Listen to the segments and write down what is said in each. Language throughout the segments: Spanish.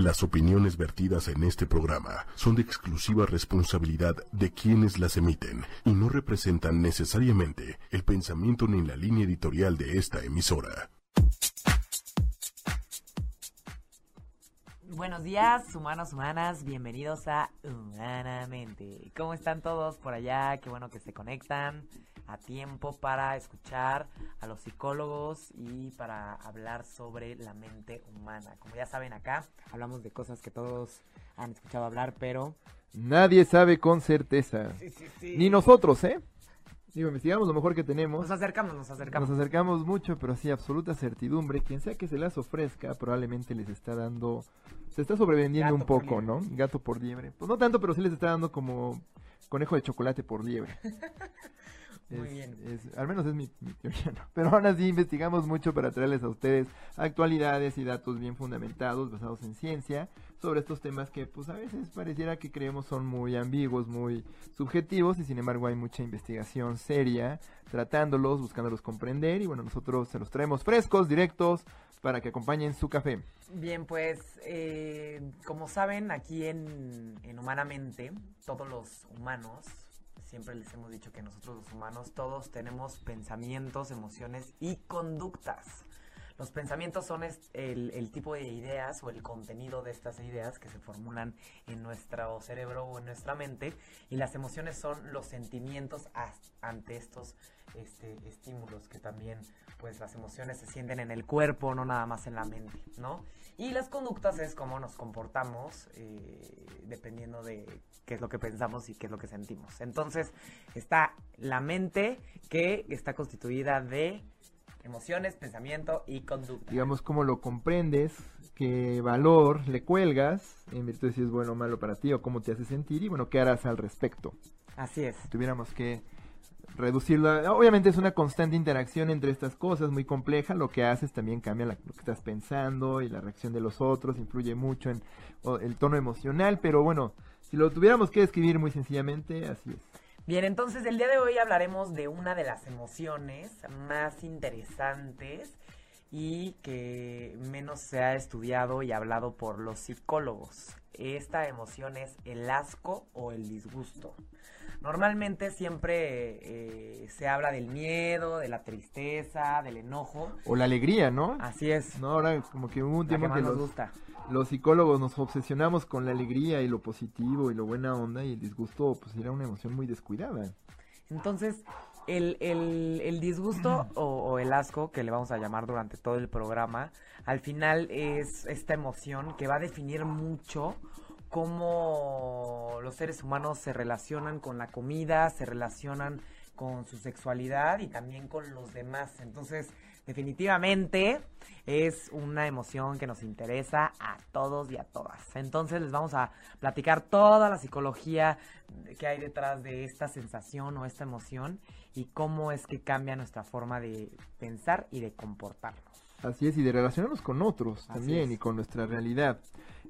Las opiniones vertidas en este programa son de exclusiva responsabilidad de quienes las emiten y no representan necesariamente el pensamiento ni la línea editorial de esta emisora. Buenos días, humanos, humanas, bienvenidos a Humanamente. ¿Cómo están todos por allá? Qué bueno que se conectan a tiempo para escuchar a los psicólogos y para hablar sobre la mente humana. Como ya saben acá, hablamos de cosas que todos han escuchado hablar, pero... Nadie sabe con certeza. Ni nosotros, ¿eh? Digo, investigamos lo mejor que tenemos. Nos acercamos, nos acercamos. Nos acercamos mucho, pero sí, absoluta certidumbre. Quien sea que se las ofrezca, probablemente les está dando... Se está sobrevendiendo un poco, ¿no? Gato por liebre. Pues no tanto, pero sí les está dando como conejo de chocolate por liebre. Muy bien. al menos es mi, teoría, ¿no? Pero aún así investigamos mucho para traerles a ustedes actualidades y datos bien fundamentados, basados en ciencia, sobre estos temas que pues a veces pareciera que creemos son muy ambiguos, muy subjetivos y sin embargo hay mucha investigación seria tratándolos, buscándolos comprender y bueno, nosotros se los traemos frescos, directos, para que acompañen su café. Bien, pues eh, como saben, aquí en, en Humanamente, todos los humanos siempre les hemos dicho que nosotros los humanos todos tenemos pensamientos, emociones y conductas. Los pensamientos son el, tipo de ideas o el contenido de estas ideas que se formulan en nuestro cerebro o en nuestra mente y las emociones son los sentimientos ante estos este, estímulos que también pues las emociones se sienten en el cuerpo, no nada más en la mente, ¿no? Y las conductas es cómo nos comportamos eh, dependiendo de qué es lo que pensamos y qué es lo que sentimos. Entonces está la mente que está constituida de emociones, pensamiento y conducta. Digamos cómo lo comprendes, qué valor le cuelgas, en virtud de si es bueno o malo para ti o cómo te hace sentir y bueno, qué harás al respecto. Así es. Si tuviéramos que reducirlo. Obviamente es una constante interacción entre estas cosas, muy compleja. Lo que haces también cambia lo que estás pensando y la reacción de los otros, influye mucho en el tono emocional, pero bueno, si lo tuviéramos que describir muy sencillamente, así es. Bien, entonces el día de hoy hablaremos de una de las emociones más interesantes y que menos se ha estudiado y hablado por los psicólogos. Esta emoción es el asco o el disgusto. Normalmente siempre eh, se habla del miedo, de la tristeza, del enojo. O la alegría, ¿no? Así es. No, ahora como que hubo un tiempo que, nos los, gusta. los psicólogos nos obsesionamos con la alegría y lo positivo y lo buena onda y el disgusto pues era una emoción muy descuidada. Entonces, el, el, el disgusto o, o, el asco, que le vamos a llamar durante todo el programa, al final es esta emoción que va a definir mucho cómo los seres humanos se relacionan con la comida, se relacionan con su sexualidad y también con los demás. Entonces, definitivamente es una emoción que nos interesa a todos y a todas. Entonces les vamos a platicar toda la psicología que hay detrás de esta sensación o esta emoción y cómo es que cambia nuestra forma de pensar y de comportarnos. Así es, y de relacionarnos con otros también y con nuestra realidad.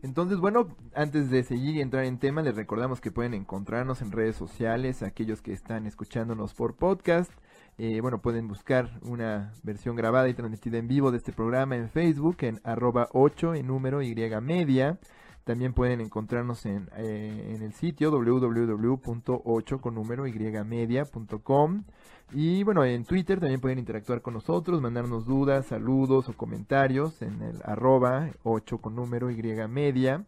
Entonces, bueno, antes de seguir y entrar en tema, les recordamos que pueden encontrarnos en redes sociales, aquellos que están escuchándonos por podcast. Eh, bueno, pueden buscar una versión grabada y transmitida en vivo de este programa en Facebook, en arroba 8 en número Y media. También pueden encontrarnos en, eh, en el sitio www.8 con número y media.com. Y bueno, en Twitter también pueden interactuar con nosotros, mandarnos dudas, saludos o comentarios en el arroba 8 con número Y media.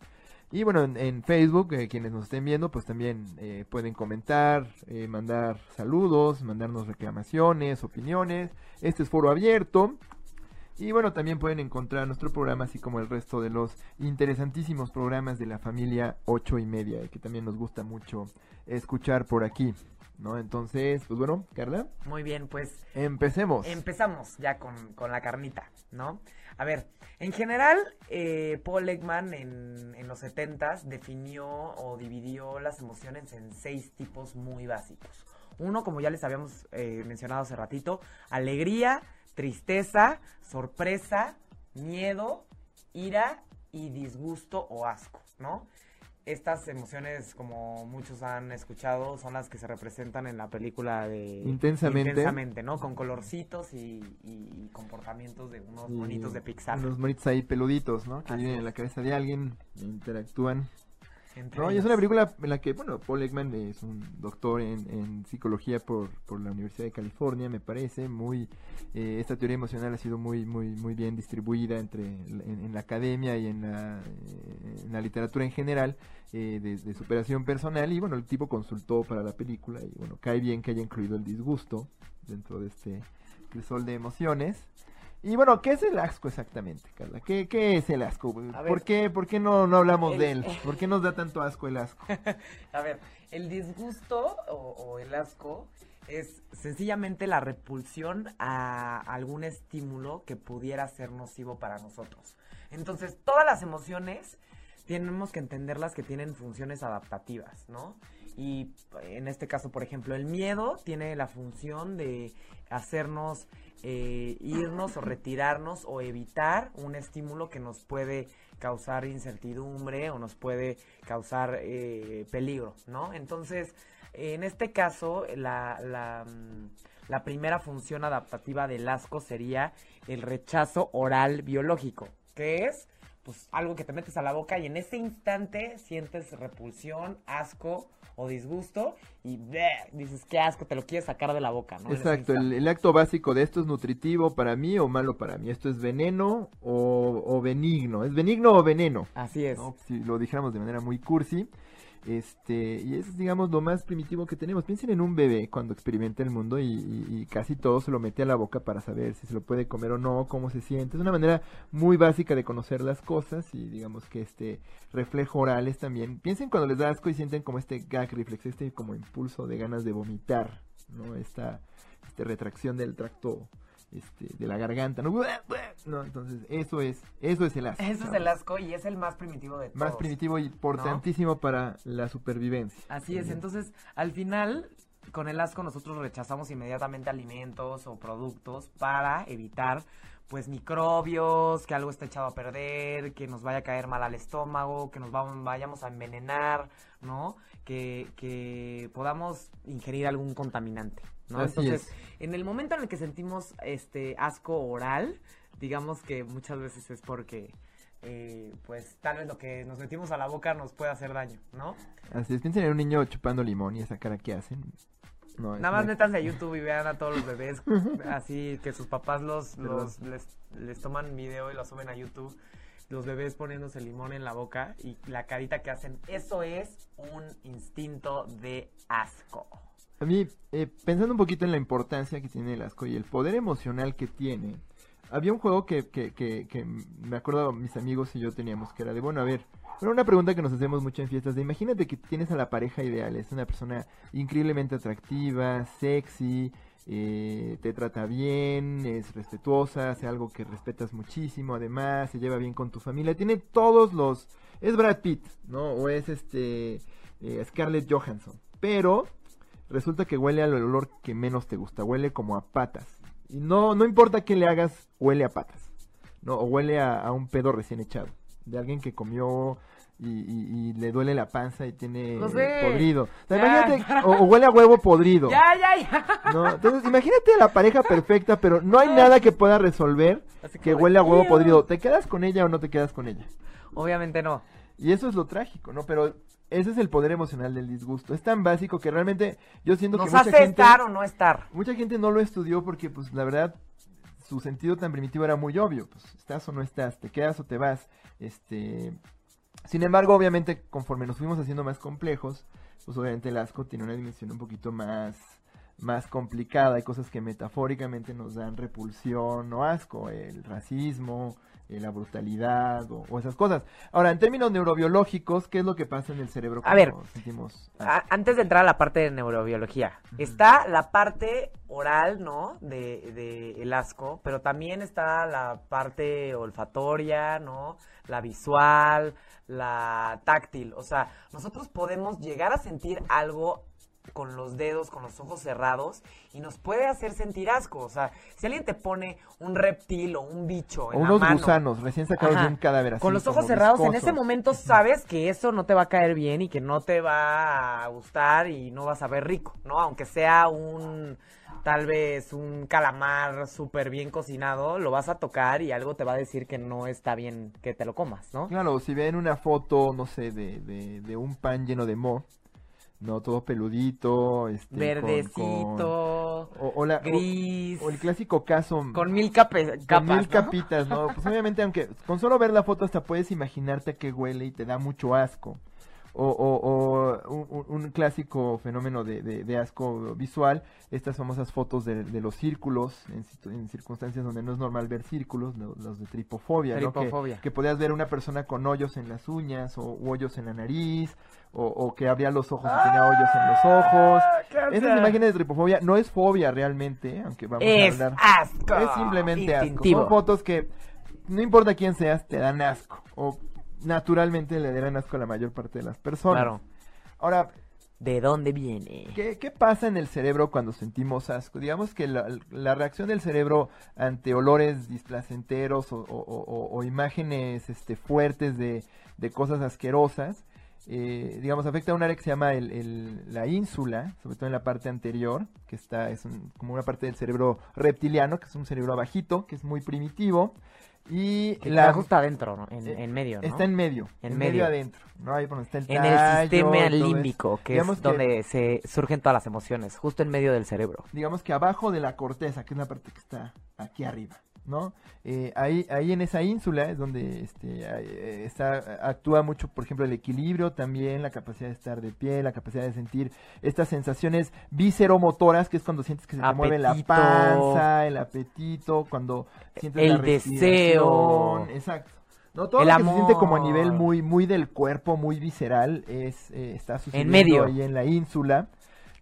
Y bueno, en, Facebook, eh, quienes nos estén viendo, pues también eh, pueden comentar, eh, mandar saludos, mandarnos reclamaciones, opiniones. Este es foro abierto. Y bueno, también pueden encontrar nuestro programa, así como el resto de los interesantísimos programas de la familia 8 y media, que también nos gusta mucho escuchar por aquí. ¿no? Entonces, pues bueno, Carla. Muy bien, pues. Empecemos. Empezamos ya con, con la carnita, ¿no? A ver, en general, eh, Paul Ekman en, en los 70 definió o dividió las emociones en seis tipos muy básicos. Uno, como ya les habíamos eh, mencionado hace ratito, alegría, tristeza, sorpresa, miedo, ira y disgusto o asco, ¿no? estas emociones, como muchos han escuchado, son las que se representan en la película de Intensamente. Intensamente, ¿no? Con colorcitos y, y comportamientos de unos Y monitos de Pixar. Unos monitos ahí peluditos, ¿no? Que Así viven en la cabeza de alguien, interactúan. No, es una película en la que, bueno, Paul Ekman es un doctor en, en psicología por, por la Universidad de California, me parece, muy, eh, esta teoría emocional ha sido muy, muy, muy bien distribuida entre, en, en la academia y en la, eh, en la literatura en general, eh, de, de superación personal, y bueno, el tipo consultó para la película, y bueno, cae bien que haya incluido el disgusto dentro de este crisol de emociones. Y bueno, ¿qué es el asco exactamente, Carla? ¿Qué, qué es el asco? A ¿Por ver, qué, por qué no, no hablamos el- de él? ¿Por qué nos da tanto asco el asco? A ver, el disgusto o, o el asco es sencillamente la repulsión a algún estímulo que pudiera ser nocivo para nosotros. Entonces, todas las emociones tenemos que entenderlas que tienen funciones adaptativas, ¿no? Y en este caso, por ejemplo, el miedo tiene la función de hacernos eh, irnos o retirarnos o evitar un estímulo que nos puede causar incertidumbre o nos puede causar eh, peligro, ¿no? Entonces, en este caso, la, la, mm, la primera función adaptativa del asco sería el rechazo oral biológico, que es pues algo que te metes a la boca y en ese instante sientes repulsión, asco o disgusto y ¡bleh! dices qué asco, te lo quieres sacar de la boca, ¿no? Exacto, el, acto básico de esto es nutritivo para mí o malo para mí. Esto es veneno o, o benigno. ¿Es benigno o veneno? Así es. ¿no? Si lo dijéramos de manera muy cursi. Este, y es, digamos, lo más primitivo que tenemos. Piensen en un bebé cuando experimenta el mundo y, y- y casi todo se lo mete a la boca para saber si se lo puede comer o no, cómo se siente. Es una manera muy básica de conocer las cosas y digamos que este reflejo oral es también. Piensen cuando les da asco y sienten como este gag reflex, este como impulso de ganas de vomitar, ¿no? Esta, esta retracción del tracto este, de la garganta, ¿no? ¿no? Entonces, eso es, eso es el asco. Eso es el asco y es el más primitivo de todos. más primitivo y importantísimo para la supervivencia. Así es, entonces al final con el asco nosotros rechazamos inmediatamente alimentos o productos para evitar pues microbios, que algo esté echado a perder, que nos vaya a caer mal al estómago, que nos va- vayamos a envenenar, ¿no? Que, que podamos ingerir algún contaminante, ¿no? Así Entonces, es. en el momento en el que sentimos este asco oral, digamos que muchas veces es porque eh, pues tal vez lo que nos metimos a la boca nos puede hacer daño, ¿no? Así es, piensen en un niño chupando limón y esa cara que hacen. No, Nada más métanse a YouTube y vean a todos los bebés así que sus papás los, los les, les toman video y lo suben a YouTube. Los bebés poniéndose limón en la boca y la carita que hacen. Eso es un instinto de asco. A mí, eh, pensando un poquito en la importancia que tiene el asco y el poder emocional que tiene, había un juego que, que, que, que me acuerdo mis amigos y yo teníamos, que era de, bueno, a ver, una pregunta que nos hacemos mucho en fiestas, de imagínate que tienes a la pareja ideal, es una persona increíblemente atractiva, sexy, eh, te trata bien, es respetuosa, hace algo que respetas muchísimo, además, se lleva bien con tu familia, tiene todos los... Es Brad Pitt, ¿no? O es este... eh, Scarlett Johansson, pero resulta que huele al olor que menos te gusta, huele como a patas. Y no, no importa qué le hagas, huele a patas. ¿no? O huele a, a un pedo recién echado. De alguien que comió y, y- y le duele la panza y tiene sé. podrido. O, sea, imagínate, o, o huele a huevo podrido. Ya, ya, ya. ¿no? Entonces, imagínate la pareja perfecta, pero no hay nada que pueda resolver Así que huele a huevo podrido. ¿Te quedas con ella o no te quedas con ella? Obviamente no. Y eso es lo trágico, ¿no? Pero ese es el poder emocional del disgusto. Es tan básico que realmente yo siento que Nos mucha hace gente, estar o no estar. mucha gente no lo estudió porque, pues, la verdad, su sentido tan primitivo era muy obvio. Pues, estás o no estás, te quedas o te vas. Este, sin embargo, obviamente, conforme nos fuimos haciendo más complejos, pues obviamente el asco tiene una dimensión un poquito más más complicada, hay cosas que metafóricamente nos dan repulsión o asco, el racismo, eh, la brutalidad o, o esas cosas. Ahora, en términos neurobiológicos, ¿qué es lo que pasa en el cerebro A ver, sentimos? A- antes de entrar a la parte de neurobiología, está la parte oral, ¿no? De, de el asco, pero también está la parte olfatoria, ¿no? La visual, la táctil. O sea, nosotros podemos llegar a sentir algo con los dedos, con los ojos cerrados y nos puede hacer sentir asco. O sea, si alguien te pone un reptil o un bicho O en la unos mano, gusanos recién sacados Ajá. de un cadáver así con los ojos cerrados, en ese momento sabes que eso no te va a caer bien y que no te va a gustar y no vas a ver rico, ¿no? Aunque sea un, tal vez un calamar súper bien cocinado, lo vas a tocar y algo te va a decir que no está bien que te lo comas, ¿no? Claro, si ven una foto, no sé, de, de, de un pan lleno de mo, no, todo peludito, este, Verdecito, con- o, o la- o- gris, o el clásico caso con mil cape- con capas, mil ¿no? capitas, ¿no? Pues obviamente, aunque con solo ver la foto hasta puedes imaginarte a qué huele y te da mucho asco. O, o, o un, clásico fenómeno de, de- de asco visual, estas famosas fotos de, de los círculos, en, en circunstancias donde no es normal ver círculos, lo- los de tripofobia, ¿no? Que- podías ver una persona con hoyos en las uñas, o hoyos en la nariz, o, o que abría los ojos y tenía hoyos en los ojos. Esas imágenes de tripofobia no es fobia realmente, aunque vamos Es a hablar. asco. Es simplemente asco. Son fotos que no importa quién seas, te dan asco. O naturalmente le darán asco a la mayor parte de las personas. Claro. Ahora, ¿De dónde viene? ¿qué, qué pasa en el cerebro cuando sentimos asco? Digamos que la, la reacción del cerebro ante olores displacenteros o, o- o- o imágenes este, fuertes de, de cosas asquerosas, eh, digamos, afecta a un área que se llama el- el- la ínsula, sobre todo en la parte anterior, que está, es un- como una parte del cerebro reptiliano, que es un cerebro bajito, que es muy primitivo. Y Que la, justo adentro, ¿no? En, eh, en medio, ¿no? Está en medio. En En, medio. medio. adentro. ¿no? Ahí por donde está el En el sistema límbico, que Digamos es que- donde se surgen todas las emociones, justo en medio del cerebro. digamos que abajo de la corteza, que es la parte que está aquí arriba, ¿no? Eh, ahí, ahí en esa ínsula es donde este, eh, está, actúa mucho, por ejemplo, el equilibrio también, la capacidad de estar de pie, la capacidad de sentir estas sensaciones viseromotoras, que es cuando sientes que se te mueve la Apetito. panza, el apetito, cuando sientes El la deseo. Exacto. No, todo El lo que se siente como a amor. nivel muy, muy del cuerpo, muy visceral, es, eh, está sucediendo medio. ahí en la ínsula.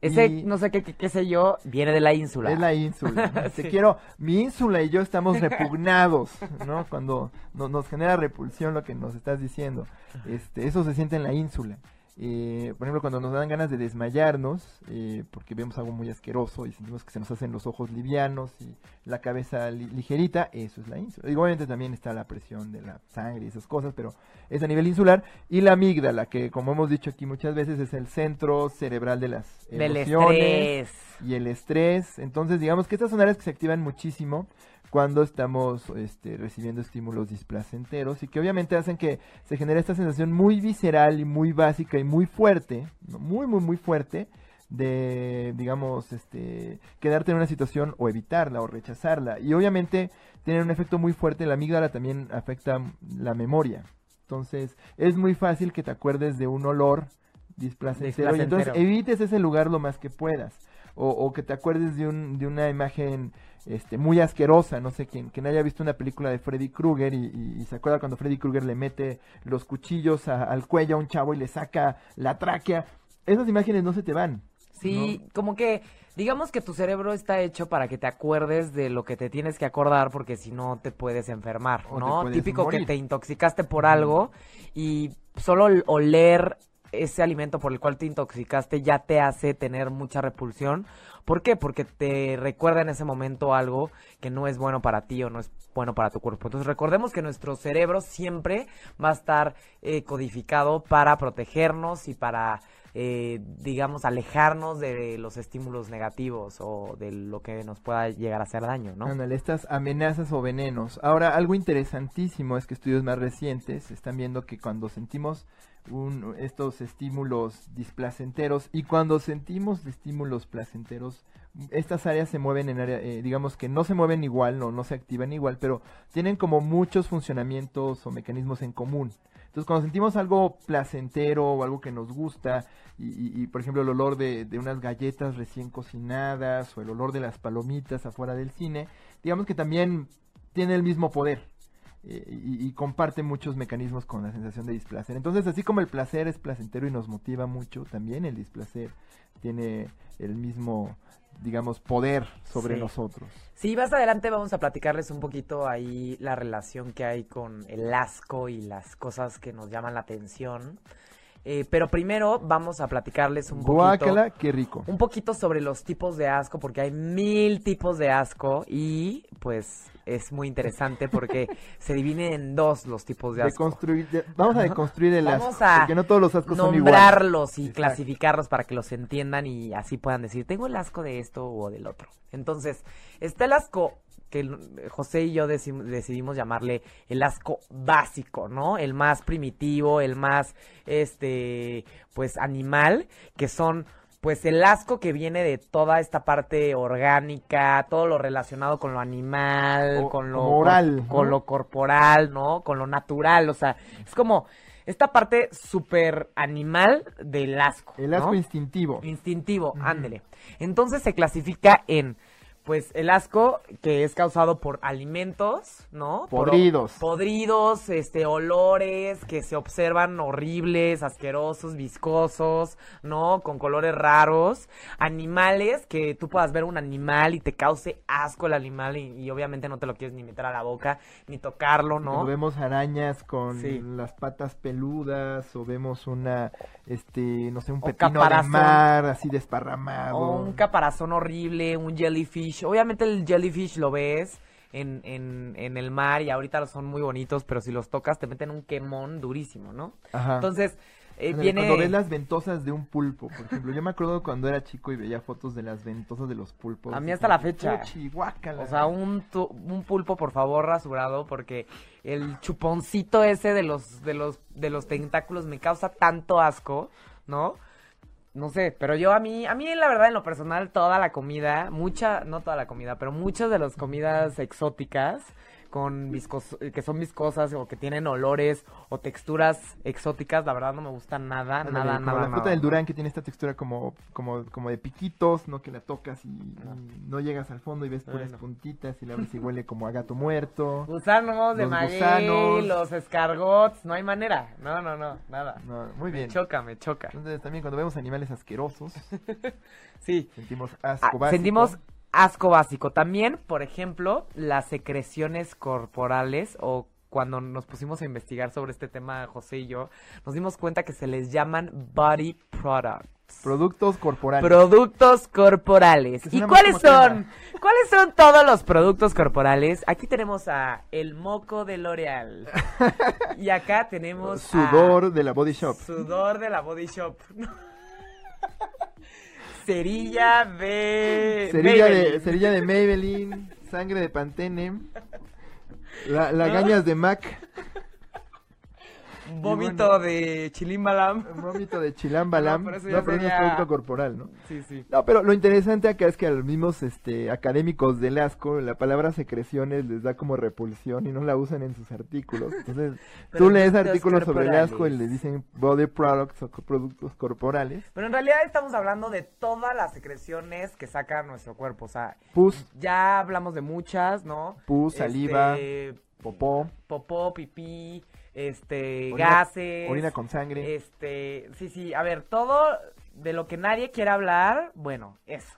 Ese, Y- no sé qué, qué, qué sé yo, viene de la ínsula. es la ínsula. ¿no? Te quiero, mi ínsula y yo estamos repugnados, ¿no? Cuando no- nos genera repulsión lo que nos estás diciendo. Este, eso se siente en la ínsula. Eh, por ejemplo, cuando nos dan ganas de desmayarnos, eh, porque vemos algo muy asqueroso y sentimos que se nos hacen los ojos livianos y la cabeza li- ligerita, eso es la ínsula. Obviamente también está la presión de la sangre y esas cosas, pero es a nivel insular. Y la amígdala, que como hemos dicho aquí muchas veces, es el centro cerebral de las Del emociones estrés. y el estrés. Entonces, digamos que estas son áreas que se activan muchísimo cuando estamos este, recibiendo estímulos displacenteros y que obviamente hacen que se genere esta sensación muy visceral y muy básica y muy fuerte, muy, muy, muy fuerte de, digamos, este, quedarte en una situación o evitarla o rechazarla. Y obviamente tiene un efecto muy fuerte, la amígdala también afecta la memoria. Entonces, es muy fácil que te acuerdes de un olor displacentero, y entonces evites ese lugar lo más que puedas. O, o que te acuerdes de, un, de una imagen este, muy asquerosa, no sé quién, quien haya visto una película de Freddy Krueger y, y- y se acuerda cuando Freddy Krueger le mete los cuchillos a- al cuello a un chavo y le saca la tráquea. Esas imágenes no se te van. Sí, como que digamos que tu cerebro está hecho para que te acuerdes de lo que te tienes que acordar porque si no te puedes enfermar, O ¿no? puedes Típico que te intoxicaste por algo y solo oler ese alimento por el cual te intoxicaste ya te hace tener mucha repulsión. ¿Por qué? Porque te recuerda en ese momento algo que no es bueno para ti o no es bueno para tu cuerpo. Entonces recordemos que nuestro cerebro siempre va a estar eh, codificado para protegernos y para eh, digamos, alejarnos de los estímulos negativos o de lo que nos pueda llegar a hacer daño, ¿no? Ándale, estas amenazas o venenos. Ahora, algo interesantísimo es que estudios más recientes están viendo que cuando sentimos un- estos estímulos displacenteros y cuando sentimos estímulos placenteros, estas áreas se mueven en área, eh, digamos que no se mueven igual, no, no se activan igual, pero tienen como muchos funcionamientos o mecanismos en común. Entonces, cuando sentimos algo placentero o algo que nos gusta, y, por ejemplo el olor de, de unas galletas recién cocinadas o el olor de las palomitas afuera del cine, digamos que también tiene el mismo poder eh, y, y comparte muchos mecanismos con la sensación de displacer. Entonces, así como el placer es placentero y nos motiva mucho, también el displacer tiene el mismo, digamos, poder sobre Sí. nosotros. Sí, más adelante vamos a platicarles un poquito ahí la relación que hay con el asco y las cosas que nos llaman la atención. Eh, pero primero vamos a platicarles un poquito. Guácala, qué rico. Un poquito sobre los tipos de asco, porque hay mil tipos de asco y pues es muy interesante porque se divide en dos los tipos de asco. Deconstruir, de- vamos a deconstruir el Vamos asco, a porque no todos los ascos son iguales. nombrarlos y Exacto. clasificarlos para que los entiendan y así puedan decir, tengo el asco de esto o del otro. Entonces, está el asco que l- José y yo deci- decidimos llamarle el asco básico, ¿no? El más primitivo, el más, este, pues animal, que son pues el asco que viene de toda esta parte orgánica, todo lo relacionado con lo animal, O- con lo como oral, cor- con lo corporal, ¿no? Con lo natural, o sea, es como esta parte súper animal del asco. El asco ¿no? instintivo. Instintivo, ándele. Entonces se clasifica en, pues, el asco que es causado por alimentos, ¿no? Por- Podridos. podridos, este, olores que se observan horribles, asquerosos, viscosos, ¿no? Con colores raros. Animales, que tú puedas ver un animal y te cause asco el animal y, y obviamente no te lo quieres ni meter a la boca, ni tocarlo, ¿no? Cuando vemos arañas con Sí. las patas peludas o vemos una, este, no sé, un O pepino de mar así desparramado. O un caparazón horrible, un jellyfish. Obviamente el jellyfish lo ves en, en, en el mar y ahorita son muy bonitos, pero si los tocas te meten un quemón durísimo, ¿no? Ajá. Entonces, eh, viene... Cuando ves las ventosas de un pulpo, por ejemplo. Yo me acuerdo cuando era chico y veía fotos de las ventosas de los pulpos. A mí hasta la fecha. O sea, un, tu- un pulpo, por favor, rasurado, porque el chuponcito ese de los, de los, de los tentáculos me causa tanto asco, ¿no? No sé, pero yo a mí, a mí la verdad en lo personal toda la comida, mucha, no toda la comida, pero muchas de las comidas exóticas con viscos, que son viscosas o que tienen olores o texturas exóticas, la verdad no me gustan nada, nada, nada. la fruta nada. del Durán que tiene esta textura como, como, como de piquitos, ¿no? Que la tocas y y no, llegas al fondo y ves puras Bueno. puntitas y la ves y huele como a gato muerto. Gusanos de gusanos. los escargots, no hay manera. No, no, no, nada. No, muy Me bien. choca, me choca. Entonces también cuando vemos animales asquerosos, Sí. sentimos Ah, asco básico. sentimos asco básico. También, por ejemplo, las secreciones corporales o cuando nos pusimos a investigar sobre este tema, José y yo, nos dimos cuenta que se les llaman body products. productos corporales. Productos corporales. ¿Y cuáles son? ¿Cuáles son todos los productos corporales? Aquí tenemos a el moco de L'Oreal. y acá tenemos a- Sudor de la Body Shop. Sudor de la Body Shop. Cerilla de Cerilla de, cerilla de Maybelline, sangre de Pantene, la, lagañas de Mac, Vómito bueno. de Chilimbalam. vómito de Chilambalam. No, No, pero no es sería- producto corporal, ¿no? Sí, sí. No, pero lo interesante acá es que a los mismos este, académicos del asco, la palabra secreciones les da como repulsión y no la usan en sus artículos. Entonces, tú lees artículos sobre el asco y les dicen body products o productos corporales. Pero en realidad estamos hablando de todas las secreciones que saca nuestro cuerpo. O sea, Pus, ya hablamos de muchas, ¿no? pus, saliva, Este, popó, popó, pipí, este, Orina- gases. orina con sangre. Este, sí, sí, a ver, todo de lo que nadie quiere hablar, bueno, eso.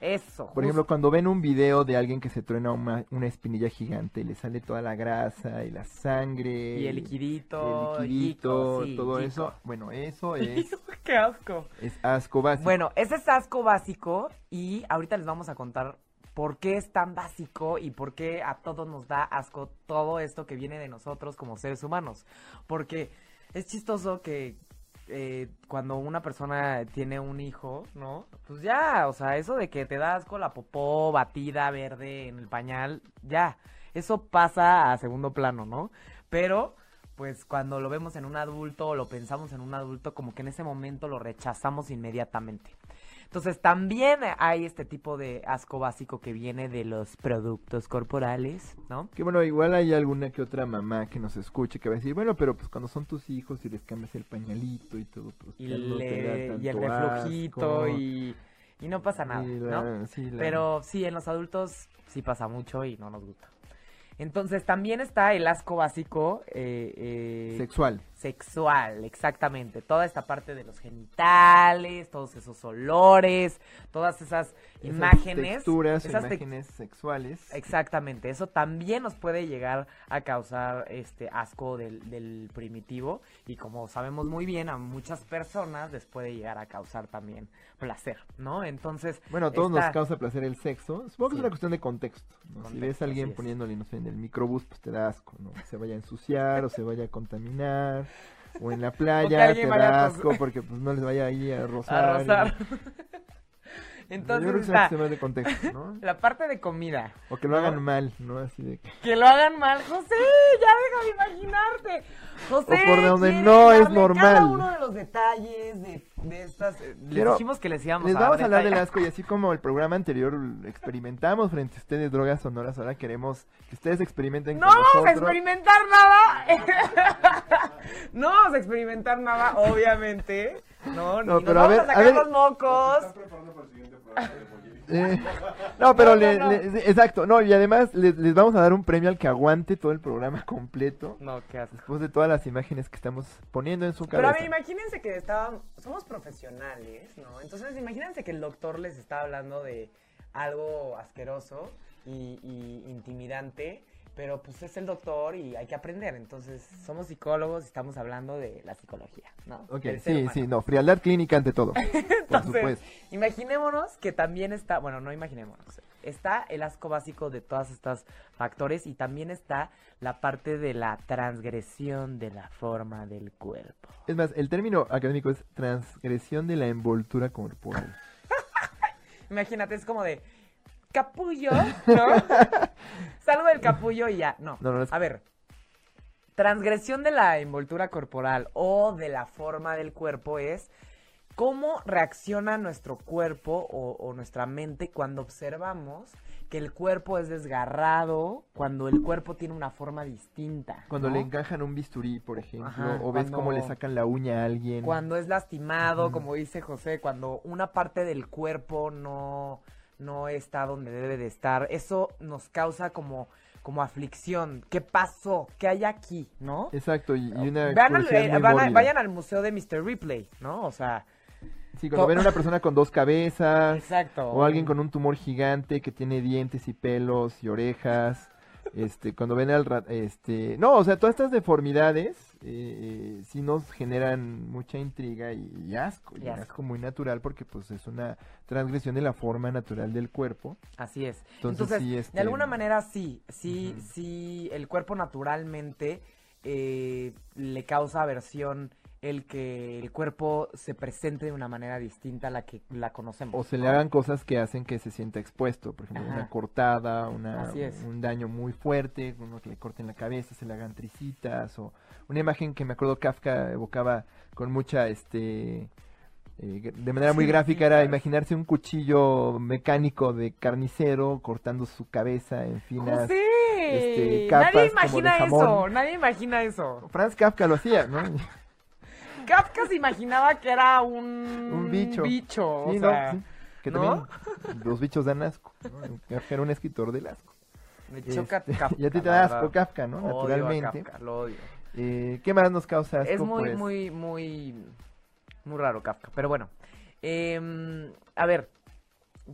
Eso. Por ejemplo, cuando ven un video de alguien que se truena una, una espinilla gigante y le sale toda la grasa y la sangre y el liquidito, el liquidito, sí, todo eso, bueno, eso es, Qué asco. es asco básico. Bueno, ese es asco básico y ahorita les vamos a contar por qué es tan básico y por qué a todos nos da asco todo esto que viene de nosotros como seres humanos. Porque es chistoso que eh, cuando una persona tiene un hijo, ¿no? Pues ya, o sea, eso de que te da asco la popó batida verde en el pañal, ya, eso pasa a segundo plano, ¿no? Pero pues cuando lo vemos en un adulto o lo pensamos en un adulto, como que en ese momento lo rechazamos inmediatamente. Entonces también hay este tipo de asco básico que viene de los productos corporales, ¿no? Que bueno, igual hay alguna que otra mamá que nos escuche que va a decir, bueno, pero pues cuando son tus hijos y les cambias el pañalito y todo, pues Y, no te el reflujito asco. y, y no pasa nada, la- ¿no? sí, la- Pero sí, en los adultos sí pasa mucho y no nos gusta. Entonces también está el asco básico eh, eh, Sexual. sexual, exactamente. Toda esta parte de los genitales, todos esos olores, todas esas, Esas imágenes. Texturas, esas te- imágenes sexuales. Exactamente, eso también nos puede llegar a causar este asco del, del primitivo y como sabemos muy bien a muchas personas les puede llegar a causar también placer, ¿no? Entonces, Bueno, a todos esta- nos causa placer el sexo. Supongo que Sí. es una cuestión de contexto. ¿no? si ves a alguien poniéndole, no sé, el microbús, pues te da asco, ¿no? Se vaya a ensuciar o se vaya a contaminar. O en la playa te da asco porque pues no les vaya ahí a rozar. a rozar. Yo Entonces creo que más de contexto, ¿no? la parte de comida. O que lo hagan mal, ¿no? Así de que... Que lo hagan mal, José, ya deja de imaginarte. José, O por donde no es darle Cada normal. uno de los detalles de, de estas. eh, Les dijimos que les íbamos Les a vamos a hablar del asco y así como el programa anterior experimentamos frente a ustedes drogas sonoras, ahora queremos que ustedes experimenten No con vamos a experimentar nada. no vamos a experimentar nada, obviamente. No, No, ni pero nos a vamos ver, a a sacar ver. los mocos. Eh, no, pero No, le- no, no. le- exacto, no, y además les, les vamos a dar un premio al que aguante todo el programa completo, No, qué asco. después de todas las imágenes que estamos poniendo en su Pero a cabeza. ver, imagínense que estaban, somos profesionales, ¿no? Entonces imagínense que el doctor les está hablando de algo asqueroso y, y intimidante, pero pues es el doctor y hay que aprender. Entonces somos psicólogos y estamos hablando de la psicología, ¿no? Ok, sí, sí, no, frialdad clínica ante todo, por Entonces, supuesto. imaginémonos que también está, bueno, no imaginémonos, está el asco básico de todas estas factores y también está la parte de la transgresión de la forma del cuerpo. Es más, el término académico es transgresión de la envoltura corporal. Imagínate, es como de capullo, ¿no? Salgo del capullo y ya. No. No, no, es- A ver. Transgresión de la envoltura corporal o de la forma del cuerpo es cómo reacciona nuestro cuerpo o, o nuestra mente cuando observamos que el cuerpo es desgarrado, cuando el cuerpo tiene una forma distinta. Cuando ¿no? le encajan un bisturí, por ejemplo, Ajá, o ves cuando- cómo le sacan la uña a alguien. Cuando es lastimado, como dice José, cuando una parte del cuerpo no, no está donde debe de estar, eso nos causa como, como aflicción. ¿Qué pasó? ¿Qué hay aquí? ¿No? Exacto, y, y una Vean al- curiosidad eh, van a- vayan al museo de Mr. Ripley, ¿no? O sea, Sí, cuando ven a una persona con dos cabezas, exacto. o alguien con un tumor gigante que tiene dientes y pelos y orejas, este, cuando ven al ra- este, no, o sea, todas estas deformidades eh, eh, sí nos generan mucha intriga y, y asco, y Y asco. asco muy natural porque pues es una transgresión de la forma natural del cuerpo. Así es. Entonces, Entonces, sí, este- de alguna manera sí, sí, sí, el cuerpo naturalmente eh, le causa aversión el que el cuerpo se presente de una manera distinta a la que la conocemos. O se le hagan cosas que hacen que se sienta expuesto, por ejemplo, Ajá. una cortada, una, un daño muy fuerte, uno que le corten la cabeza, se le hagan tricitas, o una imagen que me acuerdo Kafka evocaba con mucha, este, eh, de manera muy gráfica, sí, era claro. imaginarse un cuchillo mecánico de carnicero cortando su cabeza en finas. ¡José! este, capas nadie como de imagina jamón. eso, nadie imagina eso. Franz Kafka lo hacía, ¿no? Kafka se imaginaba que era un, Un bicho. bicho, Sí, o no, sea, sí, que ¿no? también los bichos dan asco. ¿no? Kafka era un escritor del asco. me choca Este, Kafka. y a ti te da verdad. asco Kafka, ¿no? Odio a Naturalmente. Kafka, lo odio. Eh, ¿Qué más nos causa asco? Es muy, Pues, muy, muy, muy raro Kafka. Pero bueno, em, a ver,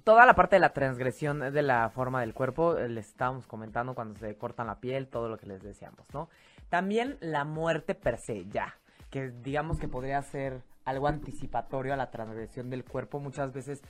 toda la parte de la transgresión de la forma del cuerpo, eh, les estábamos comentando cuando se cortan la piel, todo lo que les decíamos, ¿no? También la muerte per se, ya, que digamos que podría ser algo anticipatorio a la transgresión del cuerpo. Muchas veces,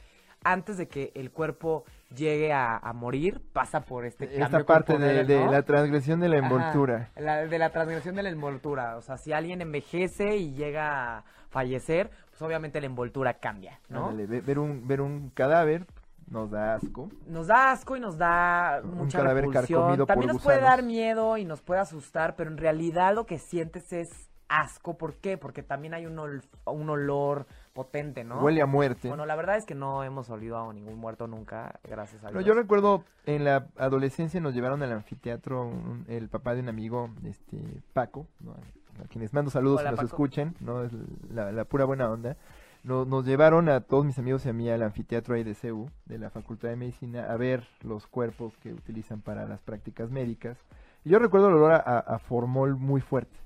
antes de que el cuerpo llegue a, a morir, pasa por este Esta parte de, corporal, de ¿no? la transgresión de la Ajá, envoltura. la- de la transgresión de la envoltura. O sea, si alguien envejece y llega a fallecer, pues obviamente la envoltura cambia, ¿no? Ándale, ver, un, ver un cadáver nos da asco. Nos da asco y nos da Un mucha cadáver repulsión. carcomido por También nos puede dar miedo y nos puede asustar, pero en realidad lo que sientes es asco. ¿Por qué? Porque también hay un, ol- un olor potente, ¿no? Huele a muerte. Bueno, la verdad es que no hemos olido a ningún muerto nunca, gracias a No, Dios. yo recuerdo en la adolescencia nos llevaron al anfiteatro un- el papá de un amigo, este Paco, ¿no? a quienes mando saludos Hola, si nos Paco. escuchen, no es la, la pura buena onda. Nos, nos llevaron a todos mis amigos y a mí al anfiteatro ahí de CEU, de la Facultad de Medicina, a ver los cuerpos que utilizan para las prácticas médicas. Yo recuerdo el olor a, a formol muy fuerte.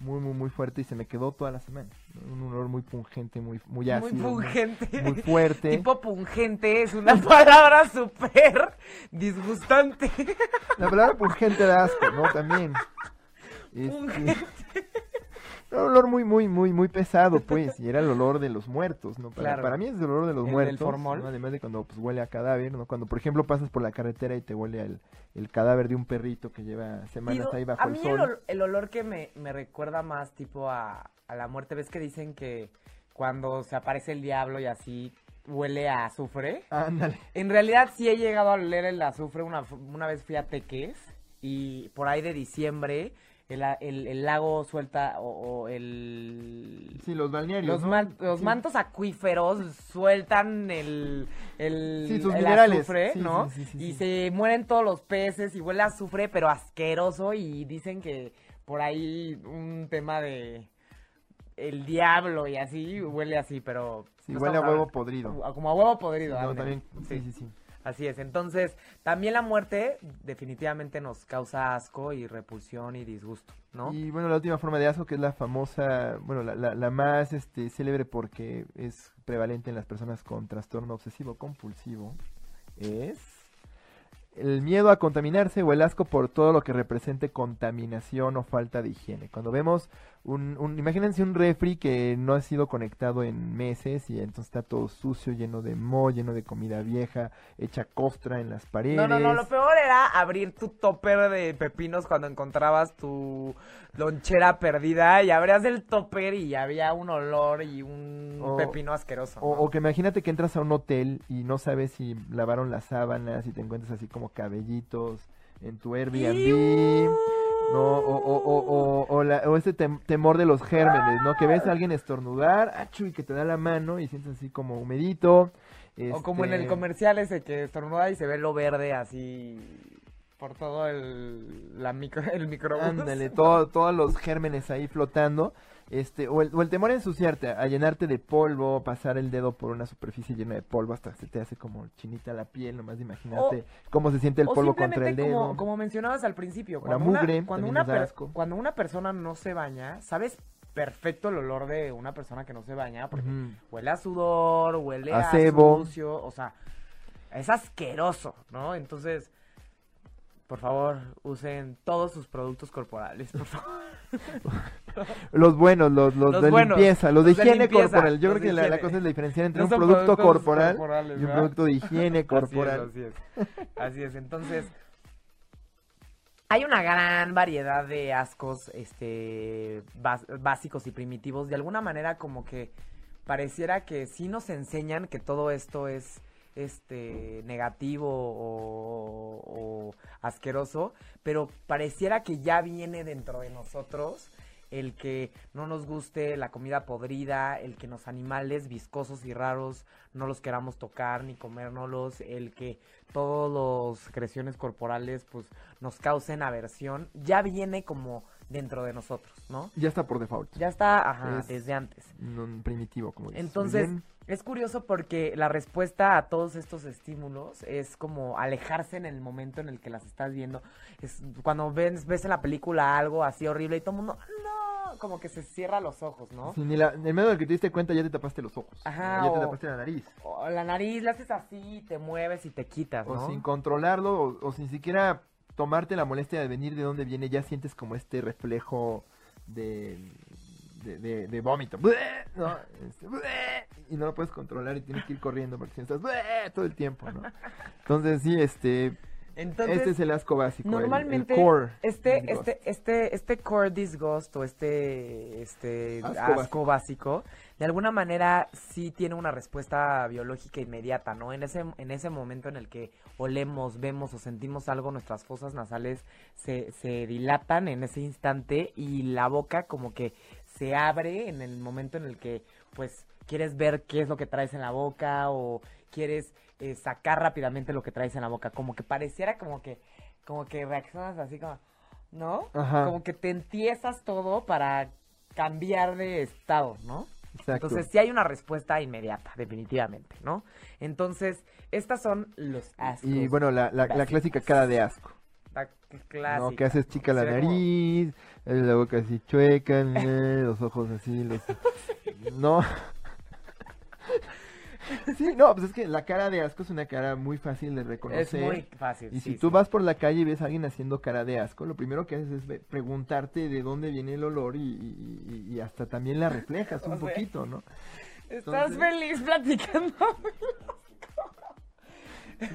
Muy, muy, muy fuerte y se me quedó toda la semana. Un olor muy pungente, muy, muy ácido. Muy pungente. Muy, fuerte. Tipo pungente es una palabra súper disgustante. La palabra pungente da asco, ¿no? También. Este, un olor muy, muy, muy, muy pesado, pues, y era el olor de los muertos, ¿no? Para, para mí es el olor de los muertos, además de cuando pues, huele a cadáver, ¿no? Cuando, por ejemplo, pasas por la carretera y te huele al, el cadáver de un perrito que lleva semanas ahí bajo el sol. A mí el, olor que me, me recuerda más, tipo, a, a la muerte, ¿ves que dicen que cuando se aparece el diablo y así huele a azufre? Ándale. En realidad sí he llegado a oler el azufre, una, una vez fui a Teques y por ahí de diciembre el, el, lago suelta o, el... Sí, los balnearios. Los, los mantos acuíferos sueltan el, el, sí, sus el azufre, ¿no? y se mueren todos los peces y huele a azufre, pero asqueroso y dicen que por ahí un tema de el diablo y así huele así, pero... Sí, huele a huevo podrido. Como a huevo podrido. también, sí, sí. sí. Así es, entonces también la muerte definitivamente nos causa asco y repulsión y disgusto, ¿no? Y bueno, la última forma de asco que es la famosa, bueno, la, la, más este, célebre porque es prevalente en las personas con trastorno obsesivo compulsivo, es el miedo a contaminarse o el asco por todo lo que represente contaminación o falta de higiene. Cuando vemos un, un, imagínense un refri que no ha sido conectado en meses y entonces está todo sucio, lleno de moho, lleno de comida vieja, hecha costra en las paredes. No, no, no, lo peor era abrir tu topper de pepinos cuando encontrabas tu lonchera perdida y abrías el topper y había un olor y un pepino asqueroso. O, o, que imagínate que entras a un hotel y no sabes si lavaron las sábanas y te encuentras así como cabellitos en tu Airbnb. ¿No? O, o, o, o, la, o ese temor de los gérmenes, ¿no? Que ves a alguien estornudar, achu, y que te da la mano y sientes así como humedito. O como en el este comercial ese que estornuda y se ve lo verde así por todo el, la micro, el microbús. Ándale, todo, todos los gérmenes ahí flotando. Este, o el, o el temor a ensuciarte, a llenarte de polvo, pasar el dedo por una superficie llena de polvo hasta que se te hace como chinita la piel, nomás de imaginarte cómo se siente el polvo contra el dedo. Como, como mencionabas al principio, cuando, una, cuando, una cuando una persona no se baña, ¿sabes perfecto el olor de una persona que no se baña? Porque huele a sudor, huele a, a sucio, o sea, es asqueroso, ¿no? Entonces, por favor, usen todos sus productos corporales, por favor. los buenos, los, los, de limpieza, los, de higiene corporal. Yo creo que la, cosa es la diferencia entre un producto corporal y un producto de higiene corporal. Así es, así es. Entonces, hay una gran variedad de ascos este, básicos y primitivos. De alguna manera, como que pareciera que sí nos enseñan que todo esto es este negativo o, asqueroso, pero pareciera que ya viene dentro de nosotros el que no nos guste la comida podrida, el que los animales viscosos y raros no los queramos tocar ni comérnoslos, el que todos los secreciones corporales pues nos causen aversión, ya viene como dentro de nosotros, ¿no? Ya está por default. Ya está, ajá, desde antes. primitivo, como dices. Entonces, es curioso porque la respuesta a todos estos estímulos es como alejarse en el momento en el que las estás viendo. Es cuando ves, ves en la película algo así horrible y todo el mundo, no, como que se cierra los ojos, ¿no? ni la, en el medio del que te diste cuenta ya te tapaste los ojos. Ajá. Ya te tapaste la nariz. O la nariz la haces así, te mueves y te quitas, ¿no? O sin controlarlo, o, o sin siquiera tomarte la molestia de venir de dónde viene, ya sientes como este reflejo de de, de, vómito. Este, y no lo puedes controlar y tienes que ir corriendo porque si estás todo el tiempo, ¿no? Entonces, sí, este... este es el asco básico. Normalmente, core este, este, este, este core disgust o este, este asco, básico. de alguna manera sí tiene una respuesta biológica inmediata, ¿no? En ese, en ese momento en el que olemos, vemos o sentimos algo, nuestras fosas nasales se, se dilatan en ese instante y la boca como que se abre en el momento en el que pues quieres ver qué es lo que traes en la boca o quieres eh, sacar rápidamente lo que traes en la boca, como que pareciera como que como que reaccionas así como, ¿no? Como que te entiesas todo para cambiar de estado, ¿no? Exacto. Entonces sí hay una respuesta inmediata, definitivamente, ¿no? Entonces, estas son los ascos. Y bueno, la, la, la clásica cara de asco. Está clásica. No, que haces chica la ve como- nariz, eh, la boca así chueca, eh, los ojos así, los... No. Sí, no, pues es que la cara de asco es una cara muy fácil de Es reconocer. muy fácil. Y sí, si tú sí. vas por la calle y ves a alguien haciendo cara de asco, lo primero que haces es preguntarte de dónde viene el olor y, y- y- y hasta también la reflejas un O sea, poquito, ¿no? Estás entonces- feliz platicando.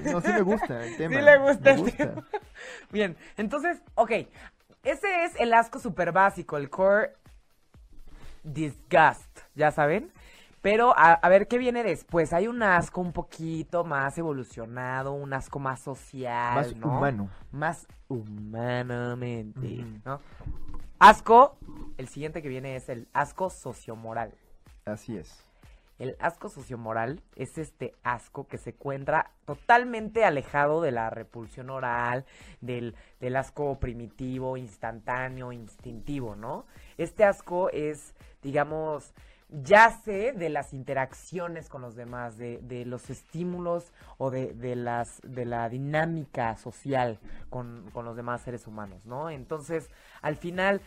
No, sí me gusta el tema. Sí le gusta me el gusta. tema. Bien, entonces, ok. Ese es el asco súper básico, el core disgust, ya saben. Pero a, a ver qué viene después. Hay un asco un poquito más evolucionado, un asco más social, Más ¿no? humano. Más humanamente. ¿no? Asco, el siguiente que viene es el asco sociomoral. Así es. El asco sociomoral es este asco que se encuentra totalmente alejado de la repulsión oral, del, del asco primitivo, instantáneo, instintivo, ¿no? Este asco es, digamos, yace de las interacciones con los demás, de, de los estímulos o de, de las, de la dinámica social con, con los demás seres humanos, ¿no? Entonces, al final,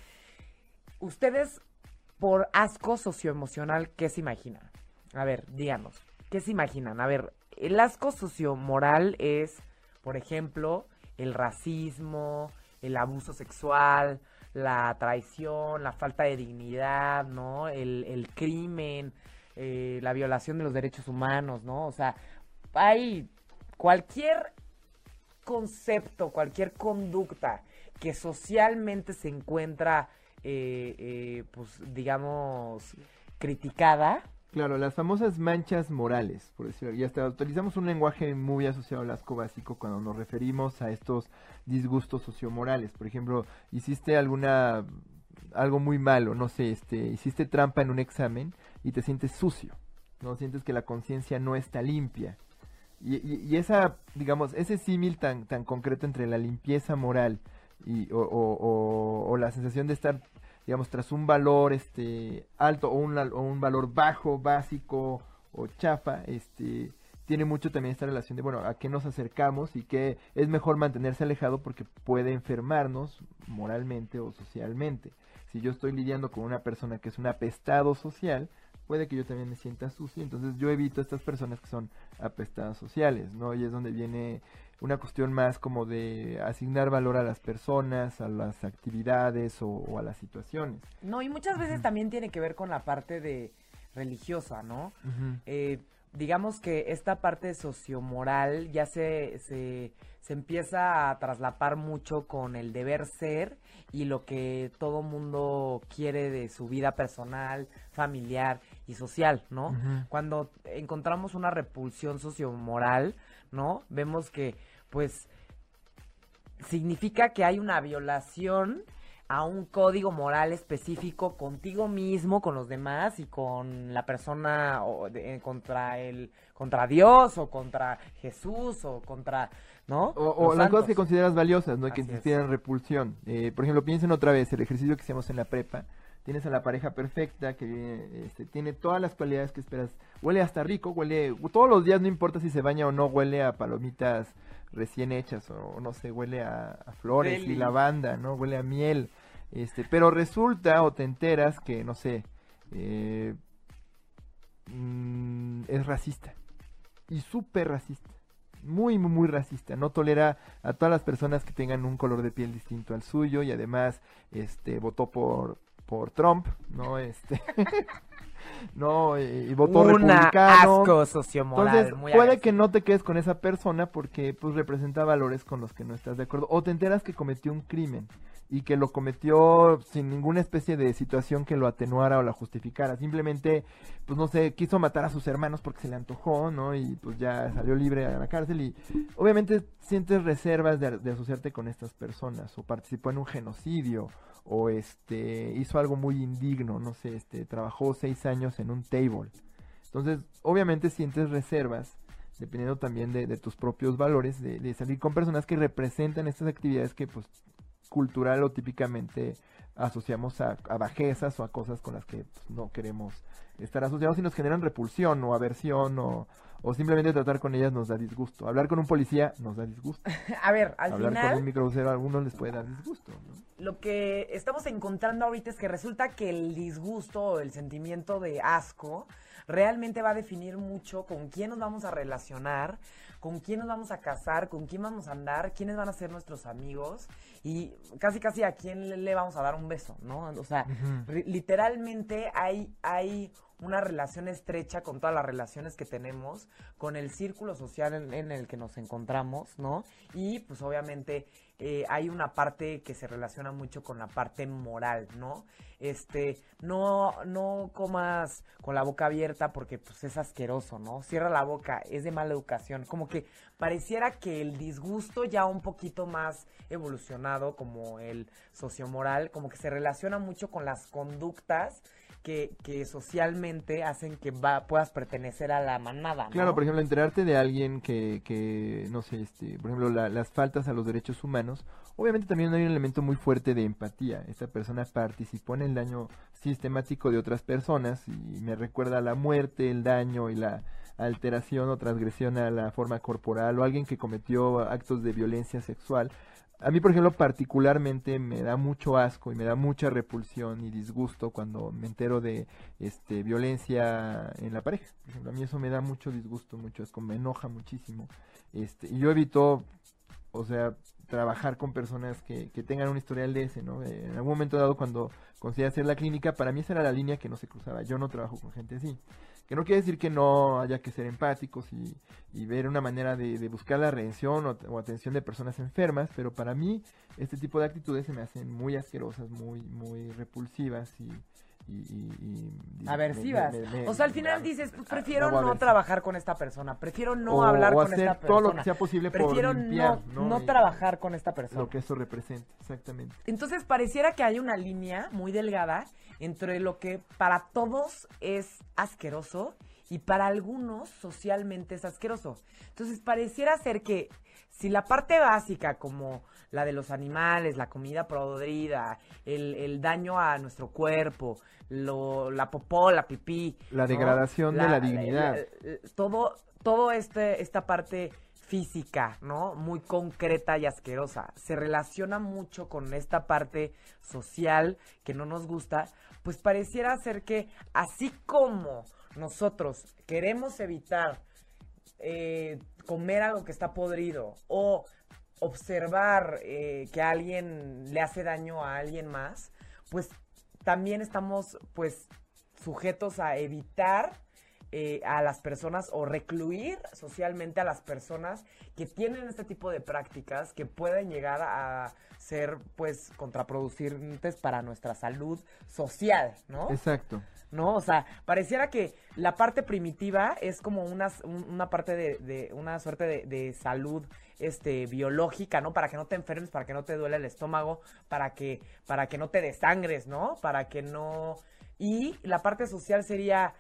ustedes por asco socioemocional, ¿qué se imaginan? A ver, díganos, ¿qué se imaginan? A ver, el asco sociomoral es, por ejemplo, el racismo, el abuso sexual, la traición, la falta de dignidad, ¿no? El, el crimen, eh, la violación de los derechos humanos, ¿no? O sea, hay cualquier concepto, cualquier conducta que socialmente se encuentra, eh, eh, pues, digamos, criticada, Claro, las famosas manchas morales, por decirlo. Y hasta utilizamos un lenguaje muy asociado al asco básico cuando nos referimos a estos disgustos sociomorales. Por ejemplo, hiciste alguna algo muy malo, no sé, este, hiciste trampa en un examen y te sientes sucio, no sientes que la conciencia no está limpia. Y, esa, digamos, ese símil tan, tan concreto entre la limpieza moral y, o la sensación de estar, digamos, tras un valor este alto o un, un valor bajo, básico o chafa, este tiene mucho también esta relación de, bueno, a qué nos acercamos y que es mejor mantenerse alejado porque puede enfermarnos moralmente o socialmente. Si yo estoy lidiando con una persona que es un apestado social, puede que yo también me sienta sucio, entonces yo evito a estas personas que son apestadas sociales, ¿no? Y es donde viene una cuestión más como de asignar valor a las personas, a las actividades o, o a las situaciones. No, y muchas veces también tiene que ver con la parte de religiosa, ¿no? Eh, digamos que esta parte sociomoral ya se, se, se empieza a traslapar mucho con el deber ser y lo que todo mundo quiere de su vida personal, familiar y social, ¿no? Cuando encontramos una repulsión sociomoral, ¿no? Vemos que, pues, significa que hay una violación a un código moral específico contigo mismo, con los demás y con la persona o de- eh, contra el contra Dios o contra Jesús o contra, ¿no? O, las cosas que consideras valiosas, ¿no? Que Así inspiran repulsión. Eh, por ejemplo, piensen otra vez el ejercicio que hacíamos en la prepa. Tienes a la pareja perfecta que este, tiene todas las cualidades que esperas. Huele hasta rico, huele todos los días, no importa si se baña o no, huele a palomitas recién hechas o no sé, huele a, a flores y lavanda, ¿no? Huele a miel. Este, pero resulta o te enteras que, no sé, eh, mm, es racista. Y súper racista. Muy, muy, muy racista. No tolera a todas las personas que tengan un color de piel distinto al suyo y además este votó por por Trump, ¿no? Este no, y, votó Un republicano. asco sociomoral. Entonces, muy puede agresivo. que no te quedes con esa persona porque pues representa valores con los que no estás de acuerdo o te enteras que cometió un crimen y que lo cometió sin ninguna especie de situación que lo atenuara o la justificara, simplemente pues no sé, quiso matar a sus hermanos porque se le antojó, ¿no? Y pues ya salió libre a la cárcel y obviamente sientes reservas de, asociarte con estas personas o participó en un genocidio o este hizo algo muy indigno, no sé, este trabajó seis años en un table. Entonces, obviamente sientes reservas, dependiendo también de, de tus propios valores, de, de salir con personas que representan estas actividades que pues cultural o típicamente asociamos a, bajezas o a cosas con las que pues, no queremos estar asociados y nos generan repulsión o aversión o, o simplemente tratar con ellas nos da disgusto. Hablar con un policía nos da disgusto. a ver, al Hablar con un microbusero a algunos les puede dar disgusto. Lo que estamos encontrando ahorita es que resulta que el disgusto o el sentimiento de asco realmente va a definir mucho con quién nos vamos a relacionar, con quién nos vamos a casar, con quién vamos a andar, quiénes van a ser nuestros amigos y casi casi a quién le vamos a dar un beso, ¿no? O sea, literalmente hay, hay una relación estrecha con todas las relaciones que tenemos, con el círculo social en, el que nos encontramos, ¿no? Y pues obviamente eh, hay una parte que se relaciona mucho con la parte moral, ¿no? Este, no, no comas con la boca abierta porque pues es asqueroso, ¿no? Cierra la boca, es de mala educación. Como que pareciera que el disgusto ya un poquito más evolucionado como el sociomoral, como que se relaciona mucho con las conductas que, socialmente hacen que va, puedas pertenecer a la manada. Claro, por ejemplo, enterarte de alguien que, que no sé, este, por ejemplo, las faltas a los derechos humanos, obviamente también hay un elemento muy fuerte de empatía. Esta persona participó en el daño sistemático de otras personas y me recuerda la muerte, el daño y la alteración o transgresión a la forma corporal o alguien que cometió actos de violencia sexual a mí, por ejemplo, particularmente me da mucho asco y me da mucha repulsión y disgusto cuando me entero de este violencia en la pareja. Por ejemplo, a mí eso me da mucho disgusto, mucho asco, me enoja muchísimo. Este, y yo evito, o sea, trabajar con personas que, que tengan un historial de ese, ¿no? En algún momento dado, cuando conseguí hacer la clínica, para mí esa era la línea que no se cruzaba. Yo no trabajo con gente así. Que no quiere decir que no haya que ser empáticos y, y ver una manera de, de buscar la redención o, atención de personas enfermas, pero para mí este tipo de actitudes se me hacen muy asquerosas, muy, muy repulsivas y, y, aversivas. o sea, al final dices, pues prefiero no, trabajar con esta persona, prefiero no hablar con esta persona. todo lo que sea posible prefiero no, no, trabajar con esta persona. Lo que eso representa, exactamente. Entonces pareciera que hay una línea muy delgada entre lo que para todos es asqueroso y para algunos socialmente es asqueroso. Entonces pareciera ser que si la parte básica como la de los animales, la comida podrida, el, el daño a nuestro cuerpo, lo, la popó, la pipí. La degradación de la dignidad. todo, todo este, esta parte física, ¿no? Muy concreta y asquerosa. Se relaciona mucho con esta parte social que no nos gusta, pues pareciera ser que así como nosotros queremos evitar eh, comer algo que está podrido o observar eh, que alguien le hace daño a alguien más, pues también estamos pues sujetos a evitar eh, a las personas o recluir socialmente a las personas que tienen este tipo de prácticas que pueden llegar a ser pues contraproducentes para nuestra salud social, ¿no? Exacto. ¿No? O sea, pareciera que la parte primitiva es como una, una parte de, una suerte de, de, salud este biológica, ¿no? Para que no te enfermes, para que no te duele el estómago, para que para que no te desangres, ¿no? Para que no y la parte social sería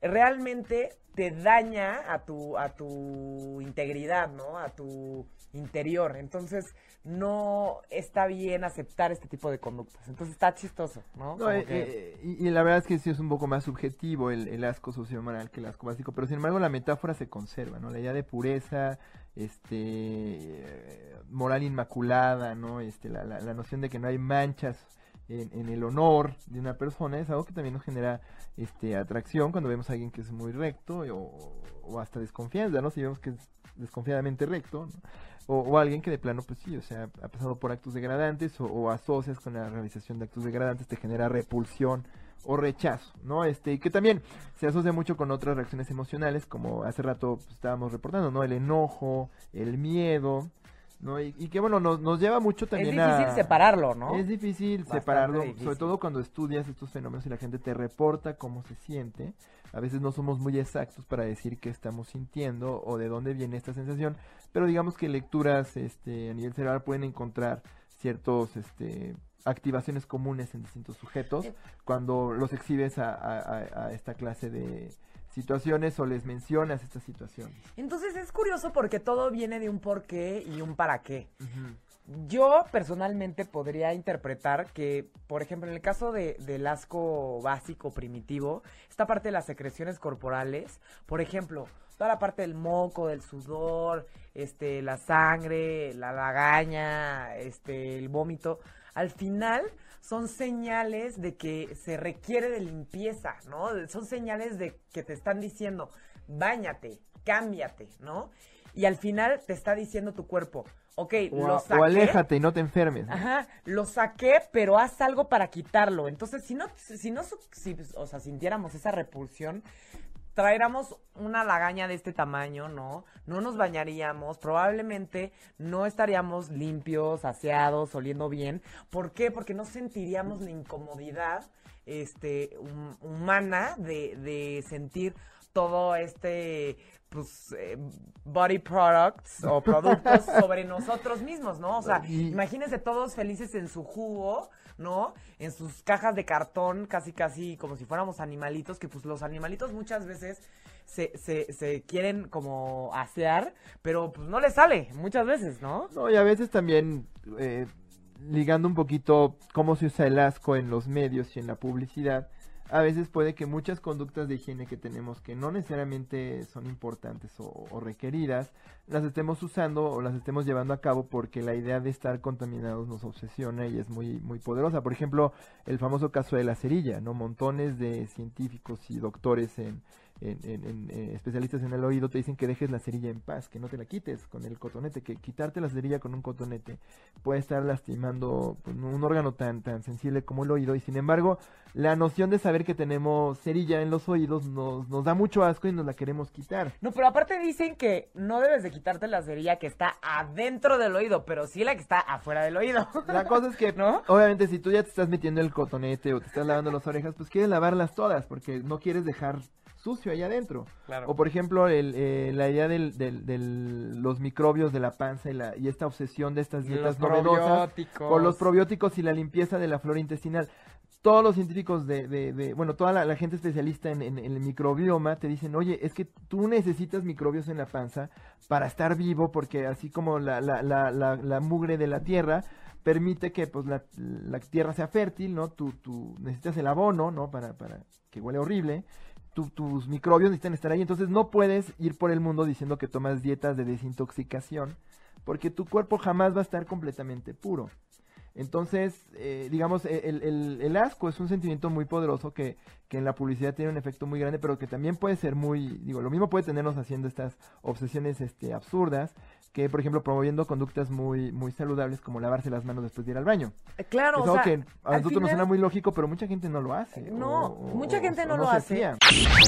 realmente te daña a tu a tu integridad, ¿no? A tu interior. Entonces, no está bien aceptar este tipo de conductas. Entonces está chistoso, ¿no? Eh, eh, y, la verdad es que sí es un poco más subjetivo el, el asco sociomoral que el asco básico, pero sin embargo la metáfora se conserva, ¿no? La idea de pureza, este moral inmaculada, ¿no? Este, la, la, noción de que no hay manchas en, el honor de una persona es algo que también nos genera este atracción cuando vemos a alguien que es muy recto o, o hasta desconfianza, ¿no? Si vemos que es desconfiadamente recto, ¿no? o, alguien que de plano, pues sí, o sea, ha pasado por actos degradantes o, asocias con la realización de actos degradantes, te genera repulsión o rechazo, ¿no? Este, y que también se asocia mucho con otras reacciones emocionales, como hace rato pues, estábamos reportando, ¿no? El enojo, el miedo, ¿no? Y, que bueno, nos, nos lleva mucho también a... Es difícil separarlo, ¿no? Es difícil separarlo, sobre todo cuando estudias estos fenómenos y la gente te reporta cómo se siente. A veces no somos muy exactos para decir qué estamos sintiendo o de dónde viene esta sensación, pero digamos que lecturas este, a nivel cerebral pueden encontrar ciertos este, activaciones comunes en distintos sujetos cuando los exhibes a, esta clase de situaciones o les mencionas estas situaciones. Entonces es curioso porque todo viene de un por qué y un para qué. Yo personalmente podría interpretar que, por ejemplo, en el caso de, del asco básico primitivo, esta parte de las secreciones corporales, por ejemplo, toda la parte del moco, del sudor, este, la sangre, la lagaña, este, el vómito, al final son señales de que se requiere de limpieza, ¿no? Son señales de que te están diciendo, báñate, cámbiate, ¿no? Y al final te está diciendo tu cuerpo, ok, O, lo saqué. o aléjate y no te enfermes. ¿no? Ajá, lo saqué, pero haz algo para quitarlo. Entonces, si no, si no, si, o sea, sintiéramos esa repulsión, traéramos una lagaña de este tamaño, ¿no? No nos bañaríamos, probablemente no estaríamos limpios, aseados, oliendo bien. ¿Por qué? Porque no sentiríamos la incomodidad, este, hum- humana de, de sentir todo este pues eh, body products o productos sobre nosotros mismos, ¿no? O sea, imagínense todos felices en su jugo, ¿no? En sus cajas de cartón, casi casi como si fuéramos animalitos, que pues los animalitos muchas veces se, se, se quieren como asear, pero pues no les sale, muchas veces, ¿no? No, y a veces también eh, ligando un poquito cómo se usa el asco en los medios y en la publicidad, a veces puede que muchas conductas de higiene que tenemos que no necesariamente son importantes o, requeridas, las estemos usando o las estemos llevando a cabo porque la idea de estar contaminados nos obsesiona y es muy, muy poderosa. Por ejemplo, el famoso caso de la cerilla, ¿no? Montones de científicos y doctores en, en- en- en, eh, especialistas en el oído te dicen que dejes la cerilla en paz, que no te la quites con el cotonete, que quitarte la cerilla con un cotonete puede estar lastimando pues, un órgano tan, tan sensible como el oído y sin embargo la noción de saber que tenemos cerilla en los oídos nos, nos da mucho asco y nos la queremos quitar. No, pero aparte dicen que no debes de quitarte la cerilla que está adentro del oído, pero sí la que está afuera del oído. La cosa es que, ¿No? obviamente, si tú ya te estás metiendo el cotonete o te estás lavando las orejas, pues quieres lavarlas todas porque no quieres dejar sucio allá adentro. Claro. O por ejemplo, el, eh, la idea de del, del- los microbios de la panza y, la, y esta obsesión de estas dietas Los novedosas por los probióticos y la limpieza de la flora intestinal. Todos los científicos de, de- de- bueno, toda la, la gente especialista en, en- en el microbioma te dicen, oye, es que tú necesitas microbios en la panza para estar vivo, porque así como la, la, la, la, la mugre de la tierra permite que pues la, la tierra sea fértil, ¿no? Tú, tú necesitas el abono, ¿no? Para, para que huele horrible. Tu- tus microbios necesitan estar ahí, entonces no puedes ir por el mundo diciendo que tomas dietas de desintoxicación, porque tu cuerpo jamás va a estar completamente puro. Entonces, eh, digamos, e- el, el- el asco es un sentimiento muy poderoso que, que en la publicidad tiene un efecto muy grande, pero que también puede ser muy, digo, lo mismo puede tenernos haciendo estas obsesiones este, absurdas, que por ejemplo promoviendo conductas muy, muy saludables como lavarse las manos después de ir al baño. Eh, Claro, es o algo sea, que a al nosotros nos suena muy lógico, pero mucha gente no lo hace. No, o- mucha o- gente o no lo hace. fía.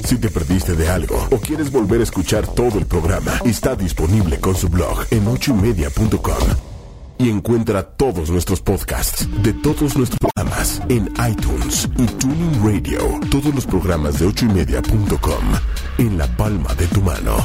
Si te perdiste de algo o quieres volver a escuchar todo el programa, está disponible con su blog en ochoymedia.com. Y encuentra todos nuestros podcasts de todos nuestros programas en iTunes y Tuning Radio. Todos los programas de ochoymedia.com en la palma de tu mano.